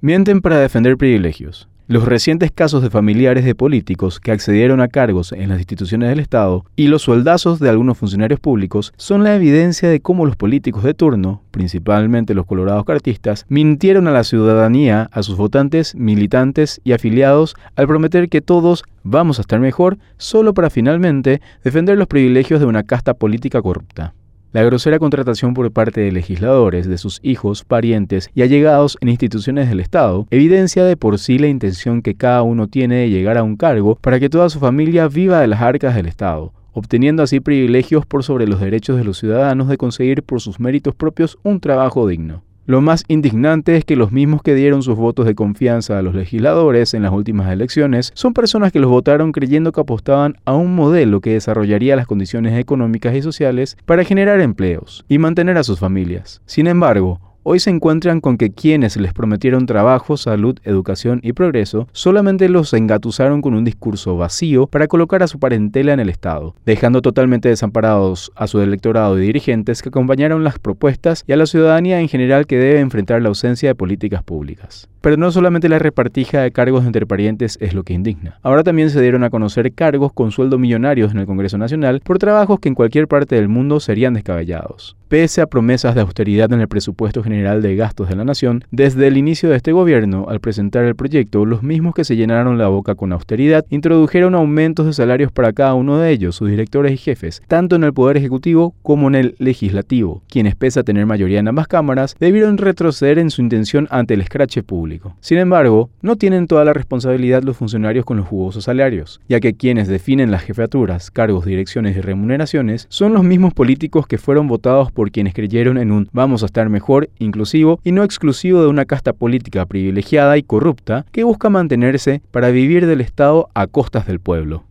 Mienten para defender privilegios. Los recientes casos de familiares de políticos que accedieron a cargos en las instituciones del Estado y los sueldazos de algunos funcionarios públicos son la evidencia de cómo los políticos de turno, principalmente los colorados cartistas, mintieron a la ciudadanía, a sus votantes, militantes y afiliados al prometer que todos vamos a estar mejor solo para finalmente defender los privilegios de una casta política corrupta. La grosera contratación por parte de legisladores, de sus hijos, parientes y allegados en instituciones del Estado evidencia de por sí la intención que cada uno tiene de llegar a un cargo para que toda su familia viva de las arcas del Estado, obteniendo así privilegios por sobre los derechos de los ciudadanos de conseguir por sus méritos propios un trabajo digno. Lo más indignante es que los mismos que dieron sus votos de confianza a los legisladores en las últimas elecciones son personas que los votaron creyendo que apostaban a un modelo que desarrollaría las condiciones económicas y sociales para generar empleos y mantener a sus familias. Sin embargo, hoy se encuentran con que quienes les prometieron trabajo, salud, educación y progreso solamente los engatusaron con un discurso vacío para colocar a su parentela en el Estado, dejando totalmente desamparados a su electorado y dirigentes que acompañaron las propuestas y a la ciudadanía en general que debe enfrentar la ausencia de políticas públicas. Pero no solamente la repartija de cargos entre parientes es lo que indigna. Ahora también se dieron a conocer cargos con sueldo millonarios en el Congreso Nacional por trabajos que en cualquier parte del mundo serían descabellados. Pese a promesas de austeridad en el presupuesto general de gastos de la nación, desde el inicio de este gobierno, al presentar el proyecto, los mismos que se llenaron la boca con austeridad introdujeron aumentos de salarios para cada uno de ellos, sus directores y jefes, tanto en el Poder Ejecutivo como en el Legislativo, quienes pese a tener mayoría en ambas cámaras, debieron retroceder en su intención ante el escrache público. Sin embargo, no tienen toda la responsabilidad los funcionarios con los jugosos salarios, ya que quienes definen las jefaturas, cargos, direcciones y remuneraciones son los mismos políticos que fueron votados por quienes creyeron en un vamos a estar mejor, inclusivo y no exclusivo de una casta política privilegiada y corrupta que busca mantenerse para vivir del Estado a costas del pueblo.